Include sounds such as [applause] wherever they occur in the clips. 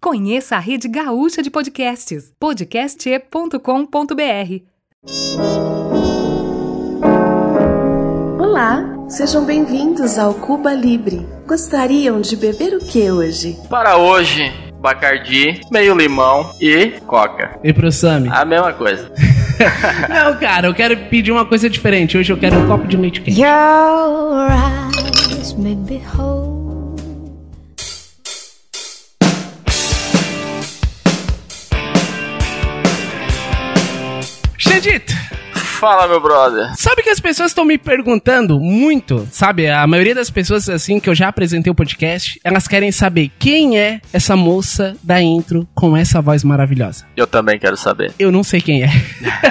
Conheça a rede gaúcha de podcasts, podcast.com.br. Olá, sejam bem-vindos ao Cuba Libre. Gostariam de beber o que hoje? Para hoje, Bacardi, meio limão e coca. E pro Sami? A mesma coisa. [laughs] Não, cara, eu quero pedir uma coisa diferente. Hoje eu quero um copo de leite quente. Your eyes may behold. Xandito, Fala, meu brother. sabe que as pessoas estão me perguntando muito, sabe? A maioria das pessoas, assim, que eu já apresentei o podcast, elas querem saber quem é essa moça da intro com essa voz maravilhosa. Eu também quero saber. Eu não sei quem é.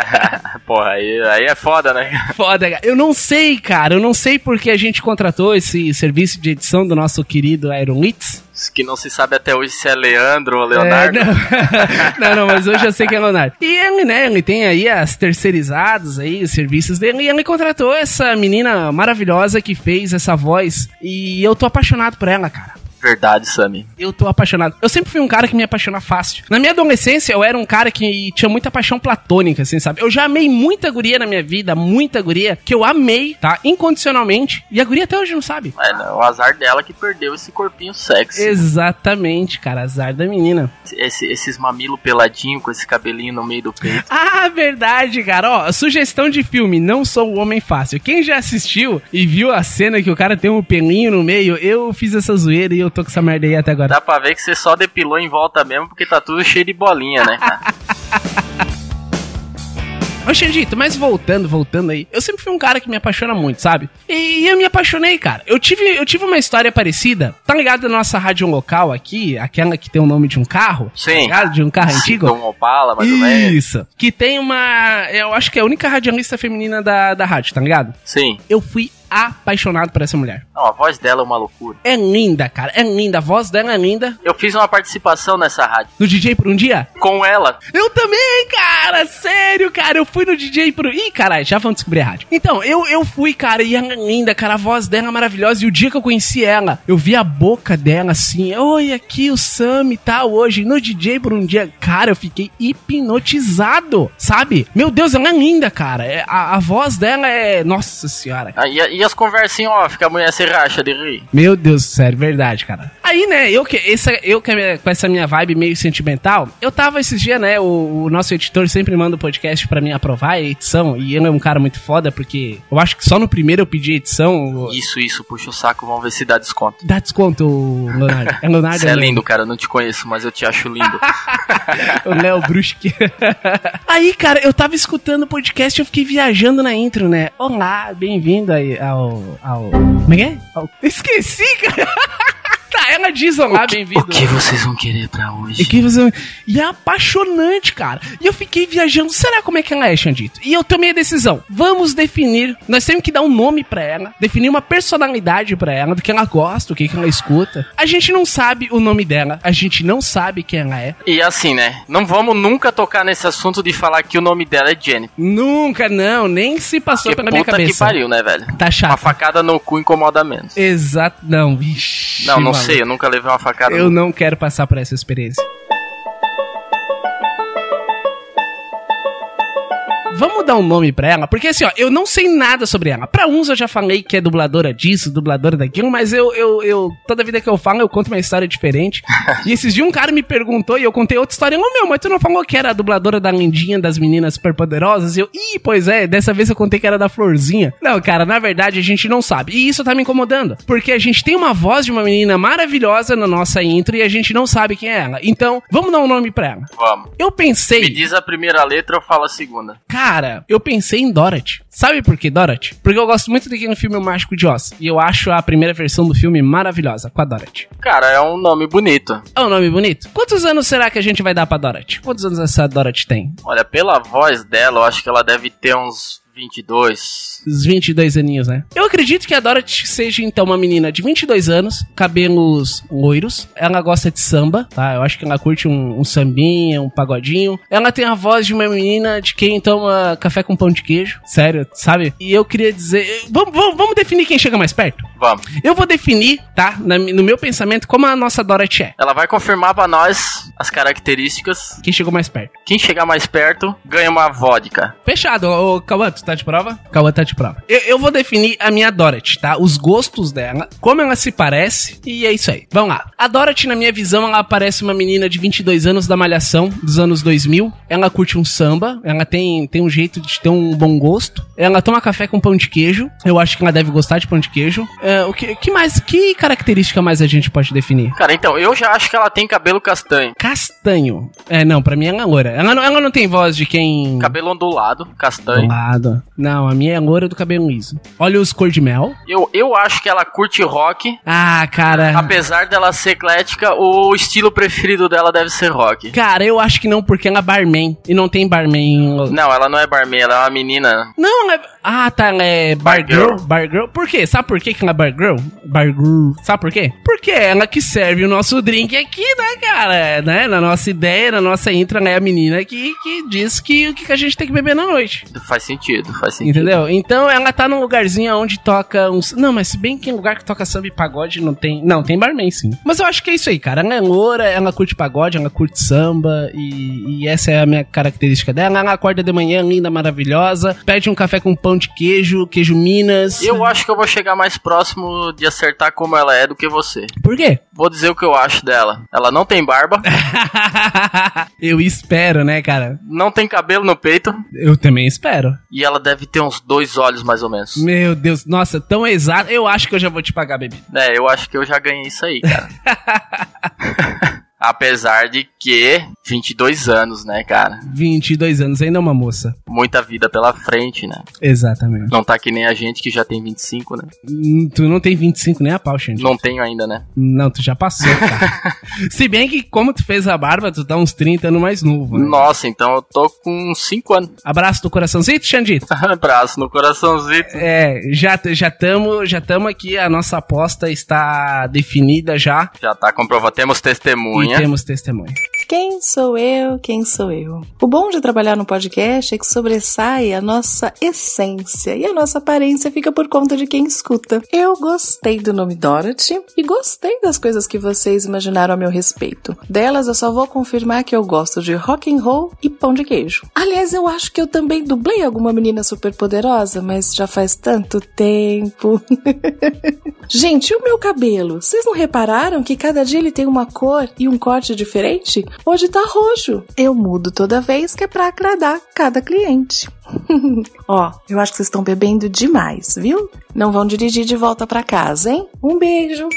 [laughs] Porra, aí, aí é foda, né? Foda, cara. Eu não sei, cara. Eu não sei porque a gente contratou esse serviço de edição do nosso querido Iron Litz. Que não se sabe até hoje se é Leandro ou Leonardo. É, não. [laughs] não, não, mas hoje eu sei que é Leonardo. E ele, né, ele tem aí as terceirizadas aí, os serviços dele, e ele contratou essa menina maravilhosa que fez essa voz. E eu tô apaixonado por ela, cara. Verdade, Sammy. Eu tô apaixonado. Eu sempre fui um cara que me apaixona fácil. Na minha adolescência, eu era um cara que tinha muita paixão platônica, assim, sabe? Eu já amei muita guria na minha vida, muita guria, que eu amei, tá? Incondicionalmente. E a guria até hoje não sabe. É, não, o azar dela que perdeu esse corpinho sexy. Exatamente, cara. Azar da menina. Esse- esses mamilos peladinhos com esse cabelinho no meio do peito. [laughs] Ah, verdade, cara. Ó, sugestão de filme, Não Sou o Homem Fácil. Quem já assistiu e viu a cena que o cara tem um pelinho no meio, eu fiz essa zoeira e eu tô com essa merda aí até agora. Dá pra ver que você só depilou em volta mesmo porque tá tudo cheio de bolinha, né, cara? [laughs] Ô, Xandito, mas voltando, voltando aí, eu sempre fui um cara que me apaixona muito, sabe? E eu me apaixonei, cara. Eu tive, eu tive uma história parecida. Tá ligado na nossa rádio local aqui, aquela que tem o nome de um carro? Sim. Tá ligado? De um carro [laughs] antigo? Dom Opala, mais ou menos. Isso. Que tem uma. Eu acho que é a única radialista feminina da, da rádio, tá ligado? Sim. Eu fui apaixonado por essa mulher. Não, a voz dela é uma loucura. É linda, cara. É linda. A voz dela é linda. Eu fiz uma participação nessa rádio No DJ por um dia? com ela. Eu também, cara! Sério, cara. Eu fui no DJ por. Ih, caralho, já vamos descobrir a rádio. Então, eu, eu fui, cara, e ela é linda, cara. A voz dela é maravilhosa. E o dia que eu conheci ela, eu vi a boca dela assim. Oi, aqui o Sam e tal. Hoje no DJ por um dia. Cara, eu fiquei hipnotizado, sabe? Meu Deus, ela é linda, cara. É, a, a voz dela é. Nossa senhora. Ah, E, e as conversinhas off que a mulher se racha de rir. Meu Deus, sério, verdade, cara. Aí, né, eu que, essa, eu que com essa minha vibe meio sentimental, eu tava esses dias, né, o, o nosso editor sempre manda o podcast pra mim aprovar a edição, e ele é um cara muito foda, porque eu acho que só no primeiro eu pedi edição. Isso, isso, puxa o saco, vamos ver se dá desconto. Dá desconto, Leonardo. É Leonardo? Você é Leonardo? lindo, cara, eu não te conheço, mas eu te acho lindo. [laughs] o Léo Brusque. aí, cara, eu tava escutando o podcast e eu fiquei viajando na intro, né? Olá, bem-vindo aí ao. ao. Como é que é? Ao- Esqueci, cara! [laughs] tá, ela diz olá, bem-vindo. o que vocês vão querer pra hoje? E, que você... e é apaixonante, cara. E eu fiquei viajando. Será como é que ela é, Xandito? E eu tomei a decisão. Vamos definir. Nós temos que dar um nome pra ela. Definir uma personalidade pra ela. Do que ela gosta, o que, que ela escuta. A gente não sabe o nome dela. A gente não sabe quem ela é. E assim, né? Não vamos nunca tocar nesse assunto de falar que o nome dela é Jenny. Nunca, não. Nem se passou Que pela minha puta cabeça. que pariu, né, velho? Tá Uma chato. facada no cu incomoda menos. Exato. Não, vixi. Não, não. Sei, eu nunca levei uma facada Eu não quero passar por essa experiência. Vamos dar um nome pra ela? Porque assim, ó, eu não sei nada sobre ela. Pra uns eu já falei que é dubladora disso, dubladora daquilo, mas eu, eu, eu toda vida que eu falo, eu conto uma história diferente. [laughs] e esses dias um cara me perguntou e eu contei outra história. Ô meu, mas tu não falou que era a dubladora da lindinha das meninas superpoderosas? E eu, ih, pois é, dessa vez eu contei que era da florzinha. Não, cara, na verdade a gente não sabe. E isso tá me incomodando. Porque a gente tem uma voz de uma menina maravilhosa na nossa intro e a gente não sabe quem é ela. Então, vamos dar um nome pra ela. Vamos. Eu pensei. Me diz a primeira letra, eu falo a segunda. Cara, eu pensei em Dorothy. Sabe por que Dorothy? Porque eu gosto muito daquele filme O Mágico de Oz. E eu acho a primeira versão do filme maravilhosa, com a Dorothy. Cara, é um nome bonito. É um nome bonito? Quantos anos será que a gente vai dar pra Dorothy? Quantos anos essa Dorothy tem? Olha, pela voz dela, eu acho que ela deve ter uns 22. Os 22 aninhos, né? Eu acredito que a Dorothy seja, então, uma menina de 22 anos, cabelos loiros. Ela gosta de samba, tá? Eu acho que ela curte um, um sambinha, um pagodinho. Ela tem a voz de uma menina de quem toma café com pão de queijo. Sério, sabe? E eu queria dizer... Vamos, vamos, vamos definir quem chega mais perto? Vamos. Eu vou definir, tá? Na- no meu pensamento, como a nossa Dorothy é. Ela vai confirmar pra nós as características. Quem chegou mais perto. Quem chegar mais perto ganha uma vodka. Fechado. Ô, Cauã, tu tá de prova? Cauã tá de prova. Eu, eu vou definir a minha Dorothy, tá? Os gostos dela, como ela se parece, e é isso aí. Vamos lá. A Dorothy, na minha visão, ela parece uma menina de 22 anos da Malhação, dos anos 2000. Ela curte um samba, ela tem, tem um jeito de ter um bom gosto. Ela toma café com pão de queijo. Eu acho que ela deve gostar de pão de queijo. É, o que, que mais, que característica mais a gente pode definir? Cara, então, eu já acho que ela tem cabelo castanho. Castanho. É, não, pra mim ela é loura. Ela não, ela não tem voz de quem... Cabelo ondulado, Do castanho. lado. Não, a minha é loura do cabelo liso. Olha os cor de mel. Eu, eu acho que ela curte rock. Ah, cara. Apesar dela ser eclética, o estilo preferido dela deve ser rock. Cara, eu acho que não, porque ela é barman. E não tem barman. Não, ela não é barman, ela é uma menina. Não, ela é. Ah, tá, ela é bar girl. Bargirl. Bar girl. Por quê? Sabe por quê que ela é bar girl? Bar girl. Sabe por quê? Porque é ela que serve o nosso drink aqui, né, cara? Né? Na nossa ideia, na nossa intro, ela é a menina que, que diz que o que que a gente tem que beber na noite. Faz sentido, faz sentido. Entendeu? Então ela tá num lugarzinho onde toca uns. Não, mas se bem que em lugar que toca samba e pagode não tem. Não, tem barman sim. Mas eu acho que é isso aí, cara. Ela é loura, ela curte pagode, ela curte samba. E, e essa é a minha característica dela. Ela acorda de manhã, linda, maravilhosa. Pede um café com pão de queijo, queijo Minas. Eu acho que eu vou chegar mais próximo de acertar como ela é do que você. Por quê? Vou dizer o que eu acho dela. Ela não tem barba, [laughs] eu espero, né, cara? não tem cabelo no peito Eu também espero. e ela deve ter uns dois olhos mais ou menos. Meu Deus, nossa, tão exato. Eu acho que eu já vou te pagar, bebida. É, eu acho que eu já ganhei isso aí, cara. [laughs] Apesar de que 22 anos, né, cara? 22 anos, ainda é uma moça. Muita vida pela frente, né? Exatamente. Não tá que nem a gente que já tem 25, né? Hum, Tu não tem 25 nem a pau, Xande. Não tenho ainda, né? Não, tu já passou, cara. [laughs] Se bem que, como tu fez a barba, tu tá uns 30 anos mais novo. Né? Nossa, então eu tô com 5 anos. Abraço do coraçãozinho, Xandito. [laughs] Abraço no coraçãozinho. É, já já tamo, já tamo aqui, a nossa aposta está definida já Já tá comprovado. Temos e temos testemunho. Quem sou eu? Quem sou eu? O bom de trabalhar no podcast é que sobressai a nossa essência e a nossa aparência fica por conta de quem escuta. Eu gostei do nome Dorothy e gostei das coisas que vocês imaginaram a meu respeito. Delas eu só vou confirmar que eu gosto de rock and roll e pão de queijo. Aliás, eu acho que eu também dublei alguma menina super poderosa, mas já faz tanto tempo. [laughs] Gente, e o meu cabelo? Vocês não repararam que cada dia ele tem uma cor e um corte diferente? Hoje tá roxo. Eu mudo toda vez que é pra agradar cada cliente. [laughs] Ó, eu acho que vocês estão bebendo demais, viu? Não vão dirigir de volta pra casa, hein? Um beijo.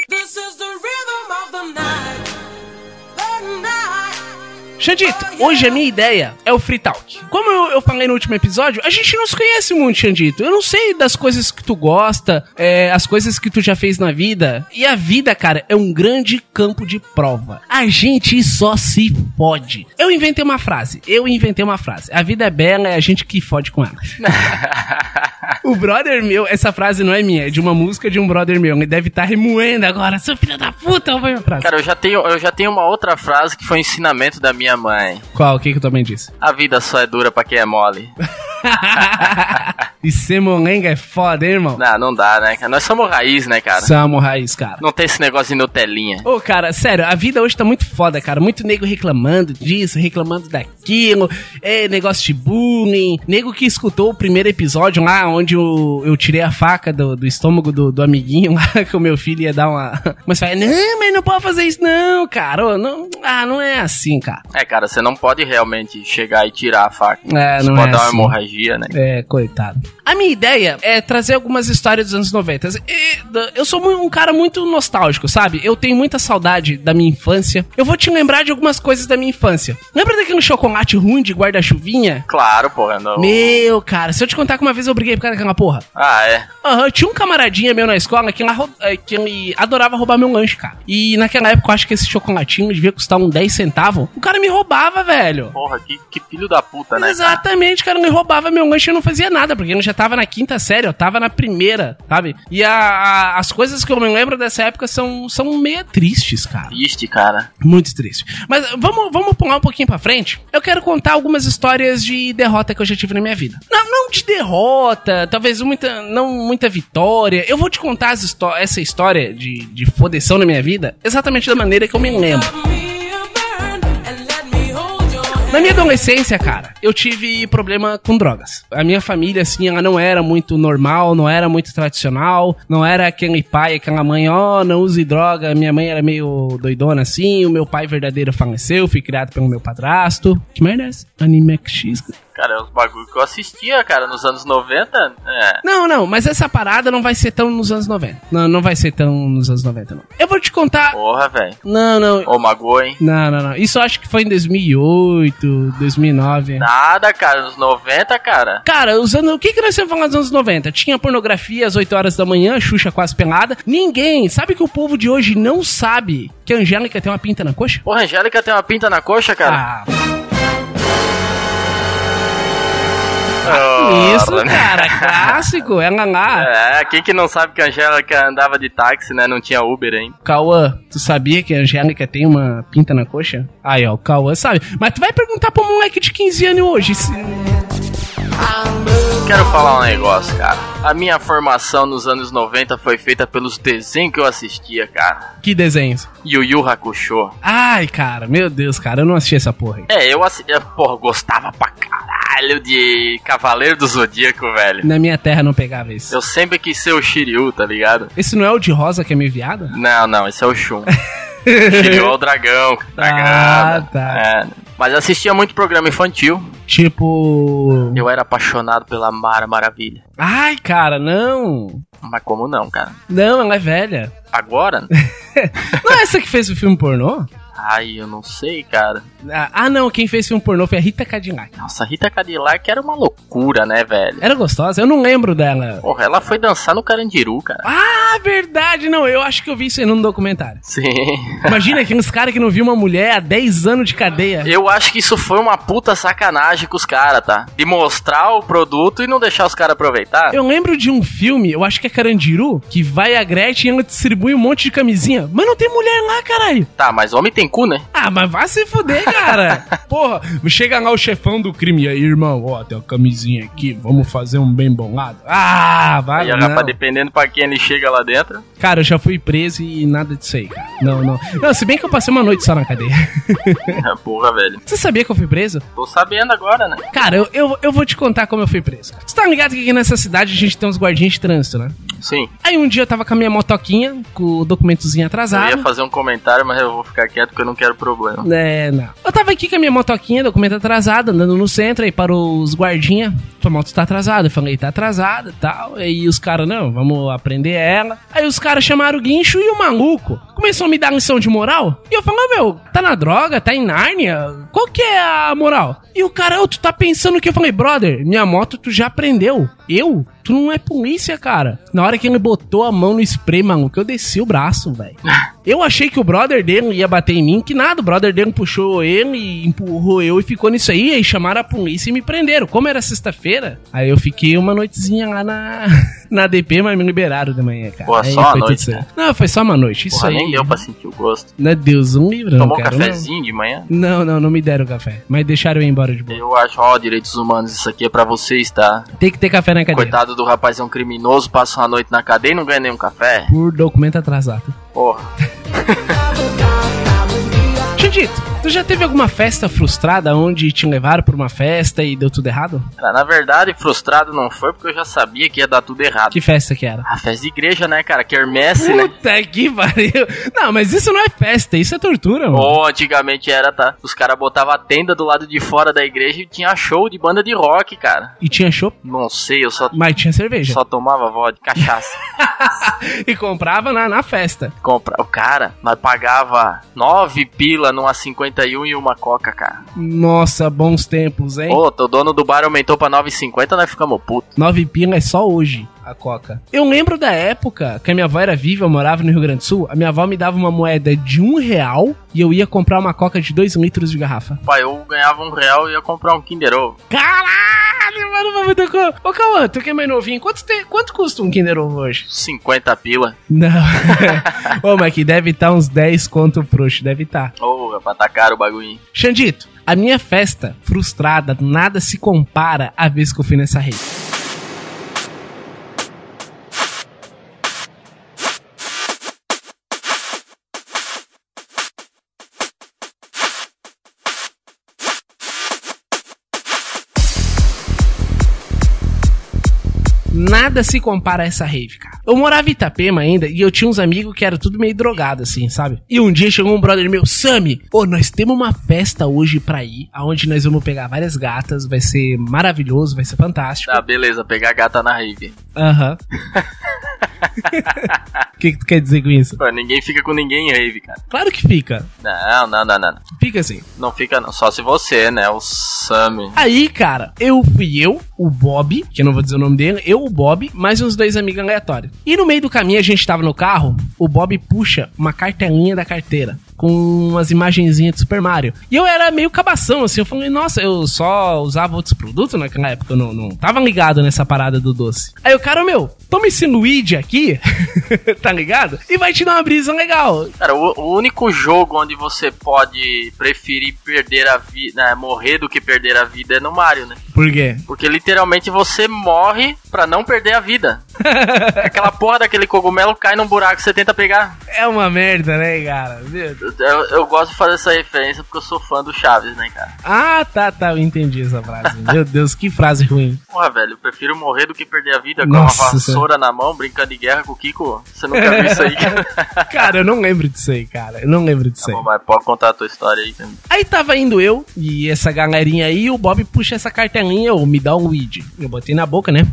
Xandito, hoje a minha ideia é o Free Talk. Como eu, eu falei no último episódio, a gente não se conhece muito, Xandito. Eu não sei das coisas que tu gosta, é, as coisas que tu já fez na vida. E a vida, cara, é um grande campo de prova. A gente só se fode. Eu inventei uma frase. Eu inventei uma frase. A vida é bela, é a gente que fode com ela. [laughs] O brother meu, essa frase não é minha, é de uma música de um brother meu. Ele deve estar remoendo agora. Seu filho da puta, foi minha frase. Cara, eu já tenho, eu já tenho uma outra frase que foi um ensinamento da minha mãe. Qual? O que que tu também disse? A vida só é dura pra quem é mole. [laughs] e ser molenga é foda, hein, irmão? Não, não dá, né? cara? Nós somos raiz, né, cara? Samo raiz, cara. Não tem esse negócio de Nutelinha. Ô, cara, sério, a vida hoje tá muito foda, cara. Muito nego reclamando disso, reclamando daquilo. É, negócio de bullying. Nego que escutou o primeiro episódio lá, onde eu, eu tirei a faca do, do estômago do, do amiguinho [laughs] lá, que o meu filho ia dar uma. Mas fala, não, mas não pode fazer isso, não, cara. Ô, não, ah, não é assim, cara. É, cara, você não pode realmente chegar e tirar a faca. É, Você não pode é dar uma assim. hemorragia, né? É, coitado. A minha ideia é trazer algumas histórias dos anos 90. E, eu sou um cara muito nostálgico, sabe? Eu tenho muita saudade da minha infância. Eu vou te lembrar de algumas coisas da minha infância. Lembra daquele chocolate ruim de guarda-chuvinha? Claro, porra. Não... Meu, cara, se eu te contar que uma vez eu briguei por causa daquela porra. Ah, é. Aham, tinha um camaradinha meu na escola que, lá eh, que ele adorava roubar meu lanche, cara. E naquela época eu acho que esse chocolatinho devia custar uns 10 centavos. O cara me roubava, velho. Porra, que, que filho da puta, né? Exatamente, cara, ele roubava meu lanche e eu não fazia nada, porque ele eu já tava na quinta série, eu tava na primeira, sabe? E a- a- as coisas que eu me lembro dessa época são, são meio tristes, cara. Triste, cara. Muito triste. Mas vamos, vamos pular um pouquinho pra frente. Eu quero contar algumas histórias de derrota que eu já tive na minha vida. Não, não de derrota, talvez muita, não muita vitória. Eu vou te contar histó- essa história de, de fodeção na minha vida exatamente da maneira que eu me lembro. Na minha adolescência, cara, eu tive problema com drogas. A minha família, assim, ela não era muito normal, não era muito tradicional, não era aquele pai, aquela mãe, ó, não use droga. Minha mãe era meio doidona, assim, o meu pai verdadeiro faleceu, fui criado pelo meu padrasto. Que merda é essa? Anime X. Cara, é os bagulho que eu assistia, cara, nos anos 90. É. Não, não, mas essa parada não vai ser tão nos anos 90. Não, não vai ser tão nos anos 90, não. Eu vou te contar. Porra, velho. Não, não. Ô, magoou, hein? Não, não, não. Isso eu acho que foi em 2008, 2009. Nada, cara, nos 90, cara. Cara, usando. O que, que nós temos falando nos anos 90? Tinha pornografia às 8 horas da manhã, Xuxa quase pelada. Ninguém. Sabe que o povo de hoje não sabe que a Angélica tem uma pinta na coxa? Porra, a Angélica tem uma pinta na coxa, cara. Ah, Isso, cara. Clássico. Ela lá. É, quem que não sabe que a Angélica andava de táxi, né? Não tinha Uber ainda. Cauã, tu sabia que a Angélica tem uma pinta na coxa? Aí, ó, o Cauã sabe. Mas tu vai perguntar pro moleque de 15 anos hoje. se- Quero falar um negócio, cara. A minha formação nos anos 90 foi feita pelos desenhos que eu assistia, cara. Que desenhos? Yu Yu Hakusho. Ai, cara, meu Deus, cara, eu não assisti essa porra aí. É, eu assistia, porra, gostava pra caralho de Cavaleiro do Zodíaco, velho. Na minha terra não pegava isso. Eu sempre quis ser o Shiryu, tá ligado? Esse não é o de rosa que é meio viado? Não, não, esse é o Shun. [laughs] Shiryu é o dragão. dragão Ah, tá. É, mas assistia muito programa infantil. Tipo. Eu era apaixonado pela Mara Maravilha. Ai, cara, não. Mas como não, cara? Não, ela é velha. Agora? [laughs] Não é essa que fez o filme pornô? Ai, eu não sei, cara. Ah, ah, não, quem fez filme pornô foi a Rita Cadillac. Nossa, a Rita Cadillac era uma loucura, né, velho? Era gostosa? Eu não lembro dela. Porra, ela foi dançar no Carandiru, cara. Ah, verdade, não. Eu acho que eu vi isso aí num documentário. Sim. Imagina aqueles caras que não viu uma mulher há 10 anos de cadeia. Eu acho que isso foi uma puta sacanagem com os caras, tá? De mostrar o produto e não deixar os caras aproveitar. Eu lembro de um filme, eu acho que é Carandiru, que vai a Gretchen e ela distribui um monte de camisinha. Mas não tem mulher lá, caralho. Tá, mas homem tem cu, né? Ah, mas vai se fuder, cara. [laughs] Porra, chega lá o chefão do crime. E aí, irmão, ó, tem uma camisinha aqui, vamos fazer um bem bolado. Ah, vai, E não. rapaz, dependendo pra quem ele chega lá dentro. Cara, eu já fui preso e nada disso aí, cara. Não, não. Não, se bem que eu passei uma noite só na cadeia. [laughs] Porra, velho. Você sabia que eu fui preso? Tô sabendo agora, né? Cara, eu, eu, eu vou te contar como eu fui preso. Você tá ligado que aqui nessa cidade a gente tem uns guardinhas de trânsito, né? Sim. Aí um dia eu tava com a minha motoquinha, com o documentozinho Eu atrasado. ia fazer um comentário, mas eu vou ficar quieto porque eu não quero problema. É, não. Eu tava aqui com a minha motoquinha, documento atrasado, andando no centro, aí parou os guardinha. Tua moto tá atrasada. Eu falei, tá atrasada e tal. Aí os caras, não, vamos aprender ela. Aí os caras chamaram o guincho e o maluco começou a me dar lição de moral. E eu falei, meu, tá na droga, tá em Nárnia? Qual que é a moral? E o cara, ô, tu tá pensando que? Eu falei, brother, minha moto tu já aprendeu. Eu? Tu não é polícia, cara. Na hora que ele botou a mão no spray, maluco, eu desci o braço, velho. [laughs] Eu achei que o brother dele ia bater em mim, que nada, o brother dele puxou ele, empurrou eu e ficou nisso aí, aí chamaram a polícia e me prenderam. Como era sexta-feira, aí eu fiquei uma noitezinha lá na, [laughs] na DP, mas me liberaram de manhã, cara. Pô, Aí só a noite, certo. Não, foi só uma noite, isso Porra, aí. nem deu pra sentir o gosto. Não, Deus, um livro, Tomou um cara. cafezinho de manhã? Não, não, não, não me deram café, mas deixaram eu ir embora de boa. Eu acho, ó, direitos humanos, isso aqui é pra vocês, tá? Tem que ter café na cadeia. Coitado do rapaz, é um criminoso, passa uma noite na cadeia e não ganha nenhum café. Por documento atrasado. Porra. [laughs] Xandito, tu já teve alguma festa frustrada onde te levaram pra uma festa e deu tudo errado? Cara, na verdade, frustrado não foi porque eu já sabia que ia dar tudo errado. Que festa que era? A festa de igreja, né, cara? Quermesse, né? Puta que pariu. Não, mas isso não é festa, isso é tortura, mano. Ou antigamente era, tá? Os caras botavam a tenda do lado de fora da igreja e tinha show de banda de rock, cara. E tinha chopp, Não sei, eu só, mas tinha cerveja. só tomava vodka, cachaça. [laughs] e comprava na, na festa. Compra. O cara, nós pagava nove pila numa 51 e uma coca, cara. Nossa, bons tempos, hein? Ô, o dono do bar aumentou pra 9,50, nós ficamos putos. Nove pila é só hoje, a coca. Eu lembro da época que a minha avó era viva, eu morava no Rio Grande do Sul. A minha avó me dava uma moeda de um real e eu ia comprar uma coca de dois litros de garrafa. Pai, eu ganhava um real e ia comprar um Kinder Ovo. Caralho! Demora pra muita coisa. Ô, Cauã, tu que é mais novinho, quanto, te- quanto custa um Kinder Ovo hoje? 50 pila. Não. [laughs] Ô, mas que deve estar uns 10 conto frouxo, deve estar. Ô, é pra caro o bagulho. Xandito, a minha festa frustrada nada se compara à vez que eu fui nessa rede. Nada se compara a essa rave, cara. Eu morava em Itapema ainda e eu tinha uns amigos que era tudo meio drogado, assim, sabe? E um dia chegou um brother meu, Sami, ô, nós temos uma festa hoje pra ir, aonde nós vamos pegar várias gatas, vai ser maravilhoso, vai ser fantástico. Tá, beleza, pegar gata na rave. Aham. [laughs] O que, que tu quer dizer com isso? Pô, ninguém fica com ninguém em rave, cara. Claro que fica. Não, não, não, não. não. Fica assim. Não fica não. Só se você, né? O Sammy. Aí, cara, eu fui eu, o Bob, que eu não vou dizer o nome dele, eu, o Bob, mais uns dois amigos aleatórios. E no meio do caminho a gente tava no carro, o Bob puxa uma cartelinha da carteira. Com umas imagenzinhas de Super Mario. E eu era meio cabação, assim. Eu falei, nossa, eu só usava outros produtos naquela época. Eu não, não tava ligado nessa parada do doce. Aí o cara, meu, toma esse Luigi aqui, [laughs] tá ligado? E vai te dar uma brisa legal. Cara, o, o único jogo onde você pode preferir perder a vida, né, morrer do que perder a vida é no Mario, né? Por quê? Porque literalmente você morre pra não perder a vida. [laughs] Aquela porra daquele cogumelo cai num buraco que você tenta pegar. É uma merda, né, cara? Eu, eu- gosto de fazer essa referência porque eu sou fã do Chaves, né, cara? Ah, tá, tá, eu entendi essa frase. [laughs] Meu Deus, que frase ruim. Porra, velho, eu prefiro morrer do que perder a vida com Nossa uma vassoura na mão, brincando de guerra com o Kiko. Você nunca viu isso aí? tá [laughs] Cara, eu não lembro disso aí, cara. Eu não lembro disso aí. bom, mas pode contar a tua história aí. também. Aí tava indo eu e essa galerinha aí, o Bob puxa essa cartelinha, ou me dá um weed. Eu botei na boca, né?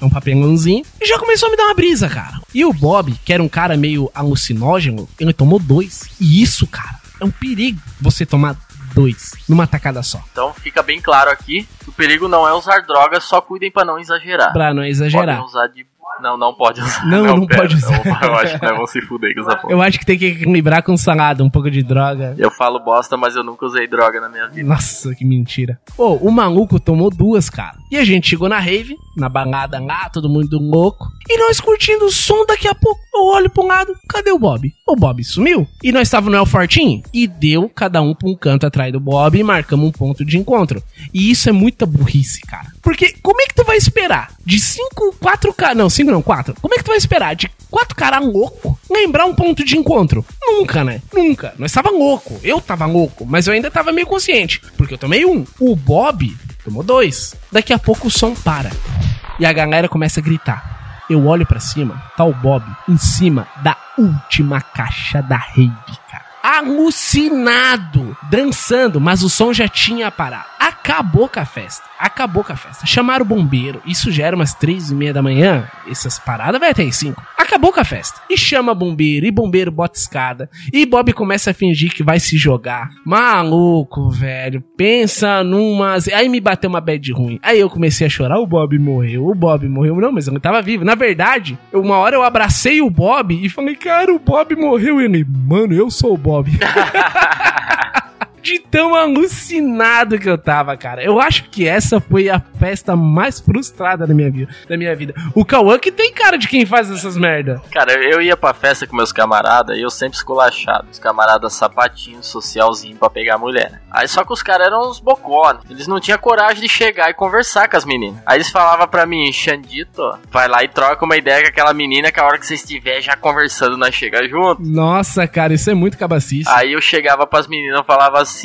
É um papelãozinho. E já começou a me dar uma brisa, cara. E o Bob, que era um cara meio alucinógeno, ele tomou dois. E isso, cara, é um perigo você tomar dois numa tacada só. Então fica bem claro aqui, que o perigo não é usar drogas, só cuidem pra não exagerar. Pra não exagerar. Podem usar de... Não, não pode usar. Não, não pera, pode usar. Eu, eu acho que nós vamos se fuder com essa porra. Eu acho que tem que equilibrar com salada, um pouco de droga. Eu falo bosta, mas eu nunca usei droga na minha vida. Nossa, que mentira. Pô, o maluco tomou duas, cara. E a gente chegou na rave, na balada lá, todo mundo louco. E nós curtindo o som, daqui a pouco eu olho um lado, cadê o Bob? O Bob sumiu. E nós estávamos no El Fortinho e deu cada um pra um canto atrás do Bob e marcamos um ponto de encontro. E isso é muita burrice, cara. Porque como é que tu vai esperar de cinco, quatro caras, não, cinco não, quatro. Como é que tu vai esperar de quatro caras louco lembrar um ponto de encontro? Nunca, né? Nunca. Nós tava louco. Eu tava louco, mas eu ainda tava meio consciente. Porque eu tomei um. O Bob tomou dois. Daqui a pouco o som para. E a galera começa a gritar. Eu olho pra cima, tá o Bob em cima da última caixa da rave, cara. Alucinado, dançando, mas o som já tinha parado. Acabou com a festa. Acabou com a festa. Chamaram o bombeiro. Isso já era umas três e meia da manhã. Essas paradas vai até às cinco. Acabou com a festa. E chama bombeiro. E bombeiro bota escada. E Bob começa a fingir que vai se jogar. Maluco, velho. Pensa numas. Aí me bateu uma bad ruim. Aí eu comecei a chorar. O Bob morreu. O Bob morreu. Não, mas eu não tava vivo. Na verdade, uma hora eu abracei o Bob e falei, cara, o Bob morreu. E ele, mano, eu sou o Bob. Bob. [laughs] de tão alucinado que eu tava, cara. Eu acho que essa foi a festa mais frustrada da minha vida. Da minha vida. O Cauã que tem cara de quem faz essas merda. Cara, eu ia pra festa com meus camaradas e eu sempre esculachado. Os camaradas sapatinhos, socialzinho pra pegar mulher. Aí só que os caras eram uns bocó, né? Eles não tinham coragem de chegar e conversar com as meninas. Aí eles falavam pra mim, Xandito, vai lá e troca uma ideia com aquela menina que a hora que você estiver já conversando, nós chega junto. Nossa, cara, isso é muito cabacice. Aí eu chegava pras meninas e falava assim: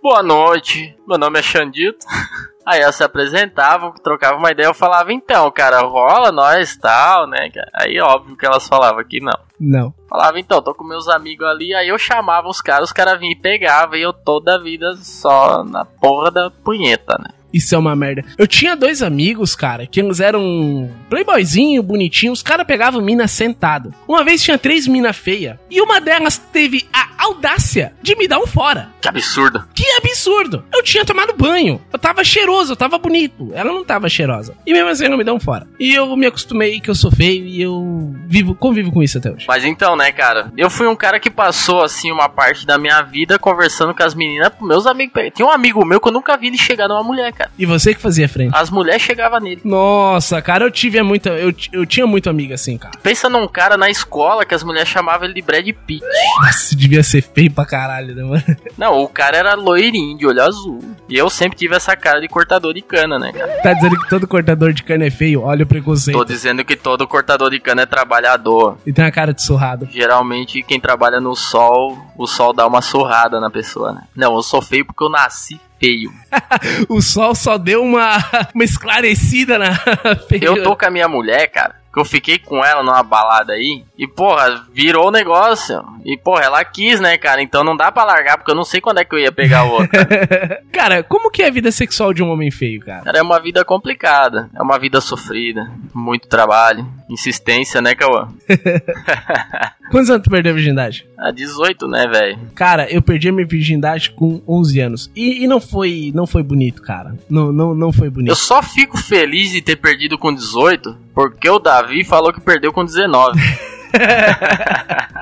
Boa noite, meu nome é Xandito. [laughs] Aí elas se apresentavam, trocavam uma ideia, eu falava, então, cara, rola nós tal, né? Aí óbvio que elas falavam que não. Não. Falava, então, tô com meus amigos ali, aí eu chamava os caras, os caras vinham e pegavam, e eu toda a vida só na porra da punheta, né? Isso é uma merda. Eu tinha dois amigos, cara, que eles eram playboyzinho, bonitinho. Os caras pegavam mina sentado. Uma vez tinha três mina feia. E uma delas teve a audácia de me dar um fora. Que absurdo. Que absurdo! Eu tinha tomado banho. Eu tava cheiroso, eu tava bonito. Ela não tava cheirosa. E mesmo assim ela me deu um fora. E eu me acostumei que eu sou feio e eu vivo, convivo com isso até hoje. Mas então, né, cara, eu fui um cara que passou, assim, uma parte da minha vida conversando com as meninas, meus amigos. Tinha um amigo meu que eu nunca vi ele chegar numa mulher, cara. Cara. E você que fazia frente. As mulheres chegavam nele. Nossa, cara, eu tive muita. Eu, eu tinha muito amigo assim, cara. Pensa num cara na escola que as mulheres chamavam ele de Brad Pitt. Nossa, devia ser feio pra caralho, né, mano? [laughs] Não, o cara era loirinho, de olho azul. E eu sempre tive essa cara de cortador de cana, né, cara? Tá dizendo que todo cortador de cana é feio? Olha o preconceito. Tô dizendo que todo cortador de cana é trabalhador. E tem uma cara de surrado. Geralmente, quem trabalha no sol, o sol dá uma surrada na pessoa, né? Não, eu sou feio porque eu nasci feio. [laughs] O sol só deu uma, uma esclarecida na. [laughs] Eu tô com a minha mulher, cara. Que eu fiquei com ela numa balada aí. E, porra, virou o negócio. E, porra, ela quis, né, cara? Então não dá pra largar, porque eu não sei quando é que eu ia pegar outra. [laughs] Cara, como que é a vida sexual de um homem feio, cara? Cara, é uma vida complicada. É uma vida sofrida. Muito trabalho. Insistência, né, Cauã? [laughs] Quantos anos tu perdeu a virgindade? Ah, 18, né, velho? Cara, eu perdi a minha virgindade com 11 anos. E, e não foi não foi bonito, cara. Não, não, não foi Eu bonito. só fico feliz de ter perdido com 18, porque o Davi falou que perdeu com 19. [laughs]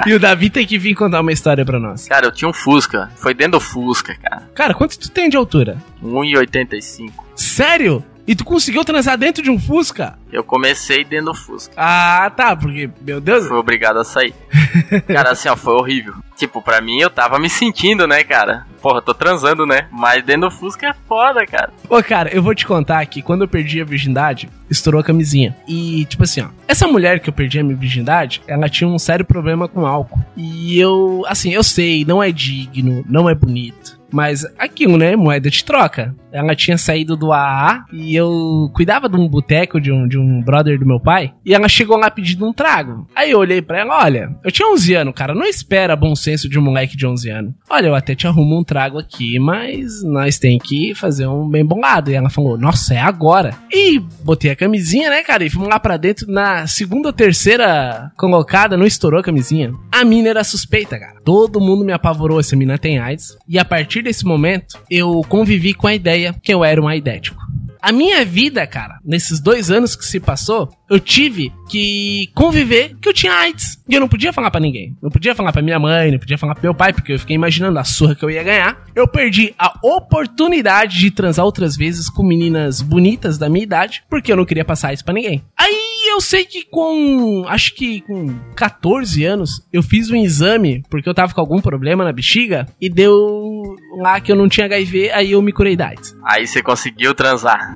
E o Davi tem que vir contar uma história pra nós. Cara, eu tinha um Fusca. Foi dentro do Fusca, cara. Cara, quanto tu tem de altura? 1,85. Sério? E tu conseguiu transar dentro de um Fusca? Eu comecei dentro do Fusca. Ah, tá, porque, meu Deus. Fui obrigado a sair. [laughs] Cara, assim, ó, foi horrível. Tipo, pra mim eu tava me sentindo, né, cara? Porra, tô transando, né? Mas dentro do Fusca é foda, cara. Ô, cara, eu vou te contar que quando eu perdi a virgindade, estourou a camisinha. E, tipo assim, ó, essa mulher que eu perdi a minha virgindade, ela tinha um sério problema com álcool. E eu, assim, eu sei, não é digno, não é bonito. Mas aquilo, né? Moeda de troca. Ela tinha saído do AA e eu cuidava de um boteco de um, de um brother do meu pai. E ela chegou lá pedindo um trago. Aí eu olhei pra ela: olha, eu tinha 11 anos, cara. Não espera bom senso de um moleque de 11 anos. Olha, eu até te arrumo um trago aqui, mas nós tem que fazer um bem bolado. E ela falou: nossa, é agora. E botei a camisinha, né, cara? E fomos lá pra dentro. Na segunda ou terceira colocada, não estourou a camisinha. A mina era suspeita, cara. Todo mundo me apavorou. Essa mina tem AIDS. E a partir desse momento, eu convivi com a ideia que eu era um aidético. A minha vida, cara, nesses dois anos que se passou, eu tive que conviver que eu tinha AIDS. E eu não podia falar pra ninguém. Não podia falar pra minha mãe, não podia falar pro meu pai, porque eu fiquei imaginando a surra que eu ia ganhar. Eu perdi a oportunidade de transar outras vezes com meninas bonitas da minha idade, porque eu não queria passar isso pra ninguém. Aí eu sei que com. Acho que com 14 anos, eu fiz um exame, porque eu tava com algum problema na bexiga, e deu lá que eu não tinha HIV, aí eu me curei da AIDS. Aí você conseguiu transar.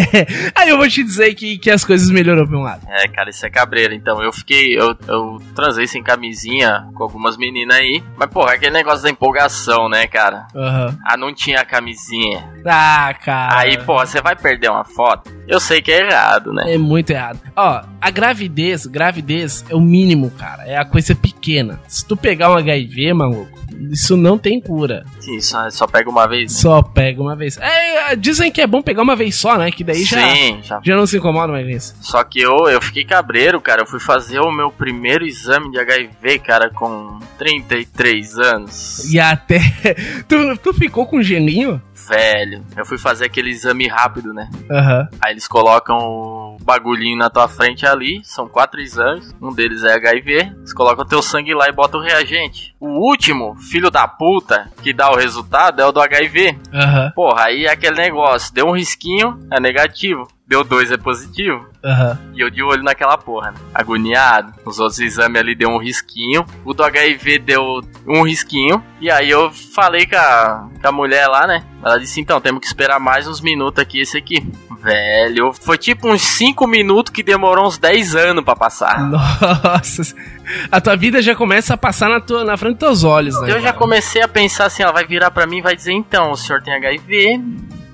[laughs] aí eu vou te dizer que, que as coisas melhorou pra um lado. É, cara, isso é cabreiro. Então, eu fiquei. Eu, eu transei sem camisinha com algumas meninas aí. Mas, porra, é aquele negócio da empolgação, né, cara? Aham. Ah, não tinha camisinha. Ah, cara. Aí, porra, você vai perder uma foto? Eu sei que é errado, né? É muito errado. Ó, a gravidez, gravidez é o mínimo, cara. É a coisa pequena. Se tu pegar um HIV, maluco, isso não tem cura. Sim, só, só pega uma vez. né? Só pega uma vez. É, dizem que é bom pegar uma vez só, né? Que daí já, Sim, já. já não se incomoda mais nisso. Só que eu, eu fiquei cabreiro, cara. Eu fui fazer o meu primeiro exame de HIV, cara, com 33 anos. E até. [laughs] tu, tu ficou com gelinho? Velho, eu fui fazer aquele exame rápido, né? Aham. Aí eles colocam o bagulhinho na tua frente ali, são quatro exames, um deles é HIV, eles colocam teu sangue lá e botam o reagente. O último, filho da puta, que dá o resultado é o do HIV. Aham. Porra, aí é aquele negócio, deu um risquinho, é negativo. Deu dois, é positivo. Aham. E eu de olho naquela porra, né? Agoniado. Os outros exames ali deu um risquinho. O do HIV deu um risquinho. E aí eu falei com a, com a mulher lá, né? Ela disse, então, temos que esperar mais uns minutos aqui, esse aqui. Velho, foi tipo uns 5 minutos que demorou uns 10 anos pra passar. Nossa. A tua vida já começa a passar na, tua, na frente dos teus olhos, né? Eu já comecei a pensar assim, ela vai virar pra mim e vai dizer, então, o senhor tem HIV.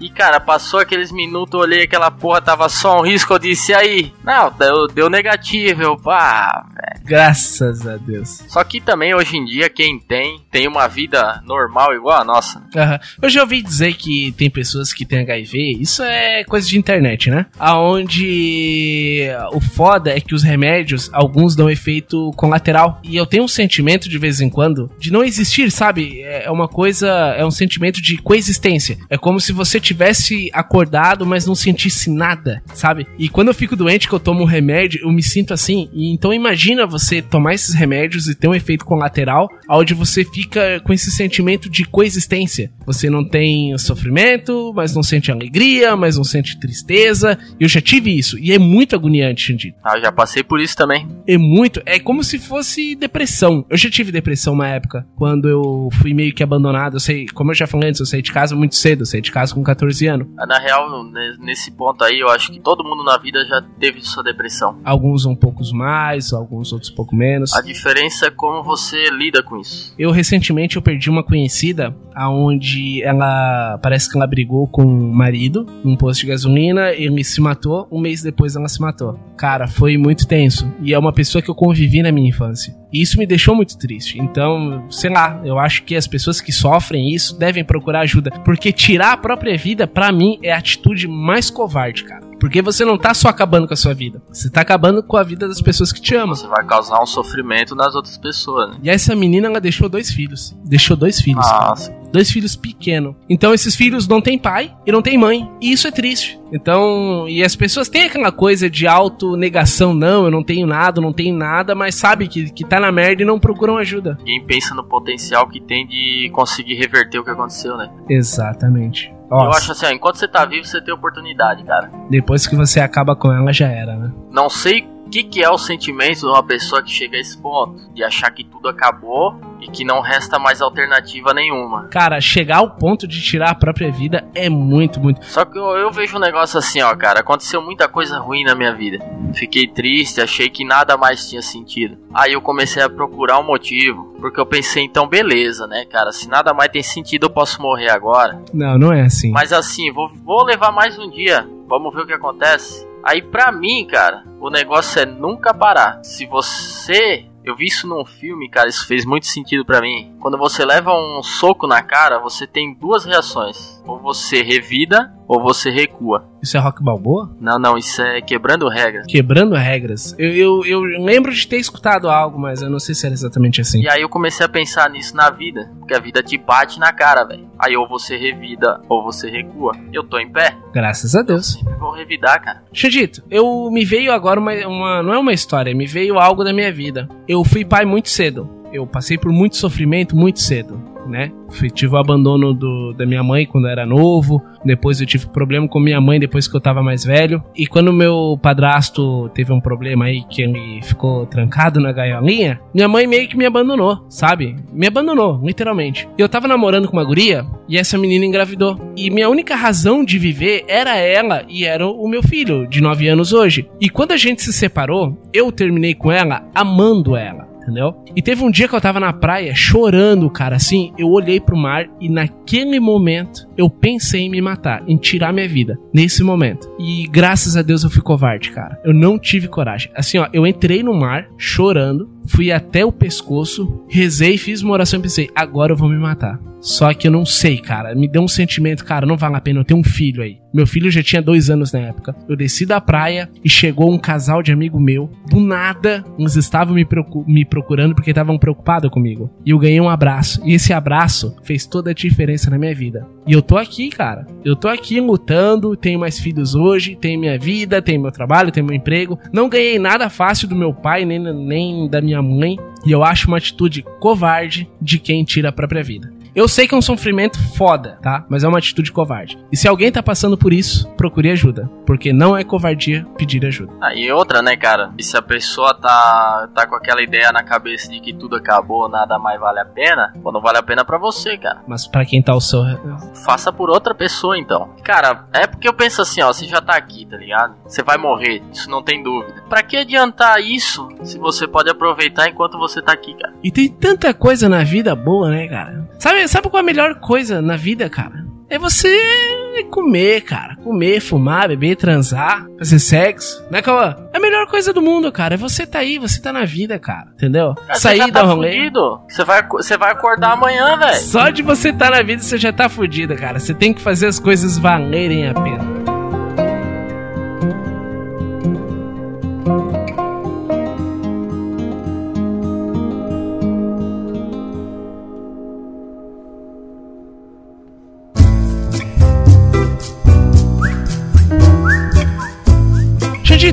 E cara, passou aqueles minutos, olhei aquela porra, tava só um risco, eu disse, "E aí? Não, deu, deu negativo, eu, pá, velho. Graças a Deus. Só que também hoje em dia, quem tem, tem uma vida normal igual a nossa. Aham. Eu já ouvi dizer que tem pessoas que têm HIV, isso é coisa de internet, né? Aonde o foda é que os remédios, alguns dão efeito colateral. E eu tenho um sentimento de vez em quando de não existir, sabe? É uma coisa, é um sentimento de coexistência. É como se você tivesse acordado, mas não sentisse nada, sabe? E quando eu fico doente, que eu tomo um remédio, eu me sinto assim. E então imagina você tomar esses remédios e ter um efeito colateral, onde você fica com esse sentimento de coexistência. Você não tem sofrimento, mas não sente alegria, mas não sente tristeza. Eu já tive isso e é muito agoniante, Xandito. Ah, já passei por isso também. É muito. É como se fosse depressão. Eu já tive depressão uma época, quando eu fui meio que abandonado. Eu sei, como eu já falei antes, eu saí de casa muito cedo. Eu saí de casa com 14 anos. Ah, Na real, ne- nesse ponto aí, eu acho que todo mundo na vida já teve sua depressão. Alguns um pouco mais, alguns outros um pouco menos. A diferença é como você lida com isso. Eu recentemente eu perdi uma conhecida aonde ela parece que ela brigou com o marido num posto de gasolina, ele se matou, um mês depois ela se matou. Cara, foi muito tenso e é uma pessoa que eu convivi na minha infância. E isso me deixou muito triste. Então, sei lá, eu acho que as pessoas que sofrem isso devem procurar ajuda, porque tirar a própria vida pra mim é a atitude mais covarde, cara. Porque você não tá só acabando com a sua vida, você tá acabando com a vida das pessoas que te amam. Você vai causar um sofrimento nas outras pessoas, né? E essa menina, ela deixou dois filhos. Deixou dois filhos. cara. Nossa, Dois filhos pequenos. Então esses filhos não têm pai e não têm mãe. E isso é triste. Então, e as pessoas têm aquela coisa de autonegação, não, eu não tenho nada, eu não tenho nada, mas sabe que, que tá na merda e não procuram ajuda. ninguém pensa no potencial que tem de conseguir reverter o que aconteceu, né? Exatamente. Eu Ó, acho assim, ó, enquanto você tá vivo, você tem oportunidade, cara. depois que você acaba com ela, já era, né? Não sei que, que é o sentimento de uma pessoa que chega a esse ponto, de achar que tudo acabou e que não resta mais alternativa nenhuma. Cara, chegar ao ponto de tirar a própria vida é muito, muito. Só que eu, eu vejo um negócio assim, ó, cara. Aconteceu muita coisa ruim na minha vida. Fiquei triste, achei que nada mais tinha sentido. Aí eu comecei a procurar um motivo. Porque eu pensei, então, beleza, né, cara? Se nada mais tem sentido, eu posso morrer agora. Não, não é assim. Mas assim, vou, vou levar mais um dia. Vamos ver o que acontece. Aí, pra mim, cara, o negócio é nunca parar. Se você. Eu vi isso num filme, cara, isso fez muito sentido pra mim. Quando você leva um soco na cara, você tem duas reações: ou você revida, ou você recua. Isso é rock balboa? Não, não, isso é quebrando regras. Quebrando regras. Eu, eu, eu lembro de ter escutado algo, mas eu não sei se era exatamente assim. E aí eu comecei a pensar nisso na vida, porque a vida te bate na cara, velho. Aí ou você revida, ou você recua. Eu tô em pé, Graças a Deus. sempre vou revidar, cara. Xandito, eu me veio agora uma, uma- Não é uma história, me veio algo da minha vida. Eu fui pai muito cedo. Eu passei por muito sofrimento muito cedo, né? Tive o abandono do, da minha mãe quando eu era novo. Depois eu tive problema com minha mãe depois que eu tava mais velho. E quando meu padrasto teve um problema aí que ele ficou trancado na gaiolinha, minha mãe meio que me abandonou, sabe? Me abandonou, literalmente. Eu tava namorando com uma guria e essa menina engravidou. E minha única razão de viver era ela e era o meu filho, de 9 anos hoje. E quando a gente se separou, eu terminei com ela amando ela entendeu? E teve um dia que eu tava na praia chorando, cara, assim, eu olhei pro mar e naquele momento eu pensei em me matar, em tirar minha vida, nesse momento. E graças a Deus eu fui covarde, cara. Eu não tive coragem. Assim, ó, eu entrei no mar chorando, fui até o pescoço, rezei, fiz uma oração e pensei, agora eu vou me matar. Só que eu não sei, cara. Me deu um sentimento, cara, não vale a pena. Eu tenho um filho aí. Meu filho já tinha dois anos na época. Eu desci da praia e chegou um casal de amigo meu. Do nada, eles estavam me, procu- me procurando porque estavam preocupados comigo. E eu ganhei um abraço. E esse abraço fez toda a diferença na minha vida. E eu tô aqui, cara. Eu tô aqui lutando. Tenho mais filhos hoje. Tenho minha vida, tenho meu trabalho, tenho meu emprego. Não ganhei nada fácil do meu pai, nem, nem da minha mãe. E eu acho uma atitude covarde de quem tira a própria vida. Eu sei que é um sofrimento foda, tá? Mas é uma atitude covarde. E se alguém tá passando por isso, procure ajuda. Porque não é covardia pedir ajuda. Aí outra, né, cara? E se a pessoa tá, tá com aquela ideia na cabeça de que tudo acabou, nada mais vale a pena, pô, não vale a pena pra você, cara. Mas pra quem tá ao seu. Faça por outra pessoa, então. Cara, é porque eu penso assim, ó, você já tá aqui, tá ligado? Você vai morrer, isso não tem dúvida. Pra que adiantar isso se você pode aproveitar enquanto você tá aqui, cara? E tem tanta coisa na vida boa, né, cara? Sabe, sabe qual é a melhor coisa na vida, cara? É você comer, cara. Comer, fumar, beber, transar, fazer sexo. Né, Cauã? É a melhor coisa do mundo, cara. É você tá aí, você tá na vida, cara. Entendeu? Cara, você Sair já da tá rolê. fudido. Você vai, você vai acordar amanhã, velho. Só de você estar na vida você já tá fudido, cara. Você tem que fazer as coisas valerem a pena.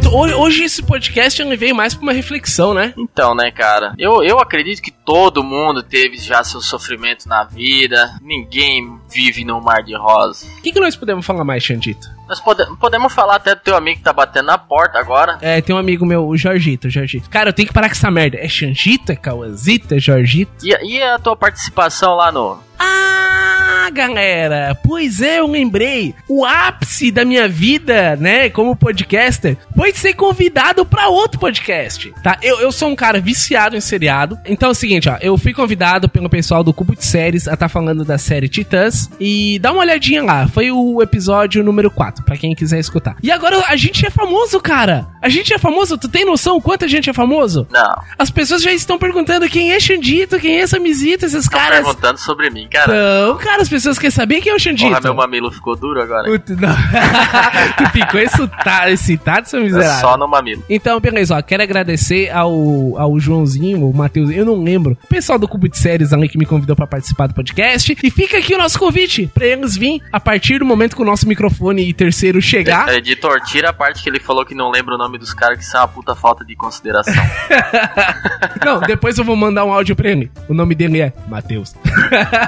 Ho- hoje esse podcast ele veio mais pra uma reflexão, né? Então, né, cara? Eu, eu acredito que todo mundo teve já seu sofrimento na vida. Ninguém vive num mar de rosa. O que, que nós podemos falar mais, Xandito? Nós pode, podemos falar até do teu amigo que tá batendo na porta agora. É, tem um amigo meu, o Jorgito, o Jorgito. Cara, eu tenho que parar com essa merda. É Xandito? É? É Jorgito? E, e a tua participação lá no. Ah, galera, pois é, eu lembrei. O ápice da minha vida, né, como podcaster, foi ser convidado pra outro podcast, tá? Eu, eu sou um cara viciado em seriado. Então é o seguinte, ó, eu fui convidado pelo pessoal do Cubo de Séries a estar falando da série Titãs. E dá uma olhadinha lá, foi o episódio número 4, pra quem quiser escutar. E agora a gente é famoso, cara. A gente é famoso, tu tem noção quanto a gente é famoso? Não. As pessoas já estão perguntando quem é Xandito, quem é Samizito, esses Tá caras. perguntando sobre mim, cara. Não, cara, as pessoas querem saber quem é o Xandito. Porra, meu mamilo ficou duro agora. Não. [laughs] tu ficou excitado, excitado, seu É miserável. só no mamilo. Então, beleza, ó, quero agradecer ao, ao Joãozinho, o Matheus, eu não lembro, o pessoal do Cubo de Séries ali que me convidou pra participar do podcast. E fica aqui o nosso convite pra eles virem a partir do momento que o nosso microfone terceiro chegar. Editor, tira a parte que ele falou que não lembra o nome dos caras, que isso é uma puta falta de consideração. [laughs] Não, depois eu vou mandar um áudio pra ele. O nome dele é Matheus. [laughs]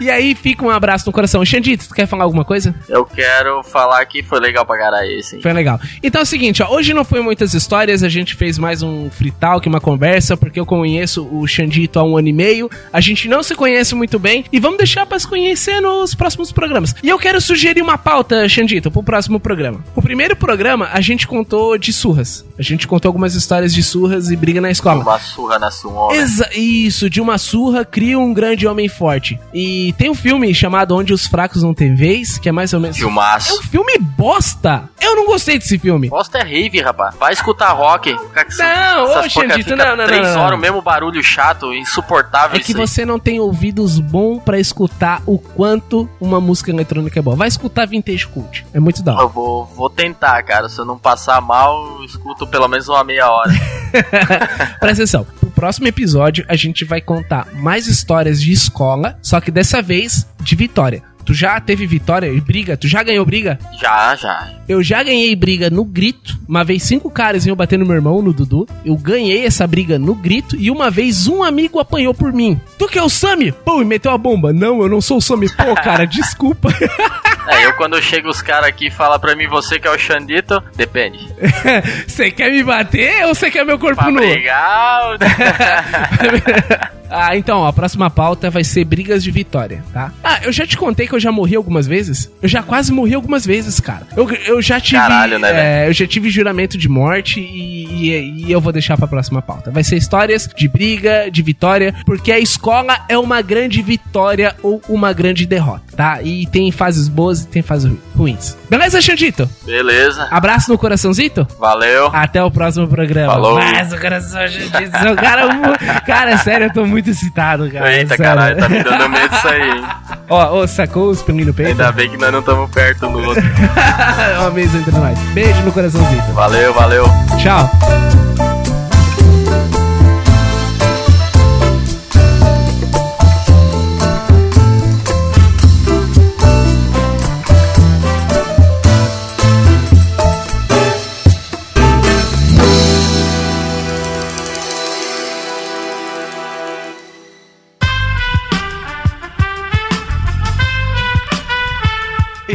e aí, fica um abraço no coração. Xandito, tu quer falar alguma coisa? Eu quero falar que foi legal pra caralho esse? Foi legal. Então é o seguinte, ó, hoje não foi muitas histórias, a gente fez mais um free talk, uma conversa, porque eu conheço o Xandito há um ano e meio, a gente não se conhece muito bem, e vamos deixar pra se conhecer nos próximos programas. E eu quero sugerir uma pauta, Xandito, pro próximo programa. O primeiro programa, a gente contou de surras. A gente contou algumas histórias de surras e briga na escola. Uma surra na sua né? Exa isso, de uma surra cria um grande homem forte. E tem um filme chamado Onde os Fracos Não Têm Vez, que é mais ou menos... É Filmaço. um filme bosta! Eu não gostei desse filme. Bosta é rave, rapaz. Vai escutar rock. Não, ô, Xandito, não, não, Três não, não. horas, o mesmo barulho chato, insuportável É que você não tem ouvidos bons pra escutar o quanto uma música eletrônica é boa. Vai escutar Vintage Cult. É muito da hora. Eu vou, vou tentar, cara. Se eu não passar mal, eu escuto pelo menos uma meia hora. [laughs] Presta atenção. No próximo episódio, a gente vai contar mais histórias de escola, só que dessa vez de vitória. Tu já teve vitória e briga? Tu já ganhou briga? já, já. Eu já ganhei briga no grito. Uma vez cinco caras iam bater no meu irmão, no Dudu. Eu ganhei essa briga no grito. E uma vez um amigo apanhou por mim. Tu que é o Sami? Pô, e meteu a bomba. Não, eu não sou o Sami. Pô, cara, [laughs] desculpa. [laughs] É, eu quando chego os caras aqui e fala pra mim, você que é o Xandito, depende. [laughs] Você quer me bater ou você quer meu corpo Pra nu? brigar... [laughs] [laughs] ah, então, a próxima pauta vai ser brigas de vitória, tá? Ah, eu já te contei que eu já morri algumas vezes? Eu já quase morri algumas vezes, cara. Eu, eu já tive. Caralho, né, é, eu já tive juramento de morte e, e- e eu vou deixar pra próxima pauta. Vai ser histórias de briga, de vitória, porque a escola é uma grande vitória ou uma grande derrota, tá? E tem fases boas e tem fases ru- ruins. Beleza, Xandito? Beleza. Abraço no coraçãozito? Valeu. Até o próximo programa. Falou. Mas o coração, gente, o cara, cara, sério, eu tô muito excitado, cara. Eita, sério. caralho, tá me dando medo isso aí, hein? [laughs] Ó, ó, sacou os pelinhos no peito? Ainda bem que nós não estamos perto no outro. [laughs] Uma mesa entre nós. Beijo no coraçãozito. Valeu, valeu. Tchau.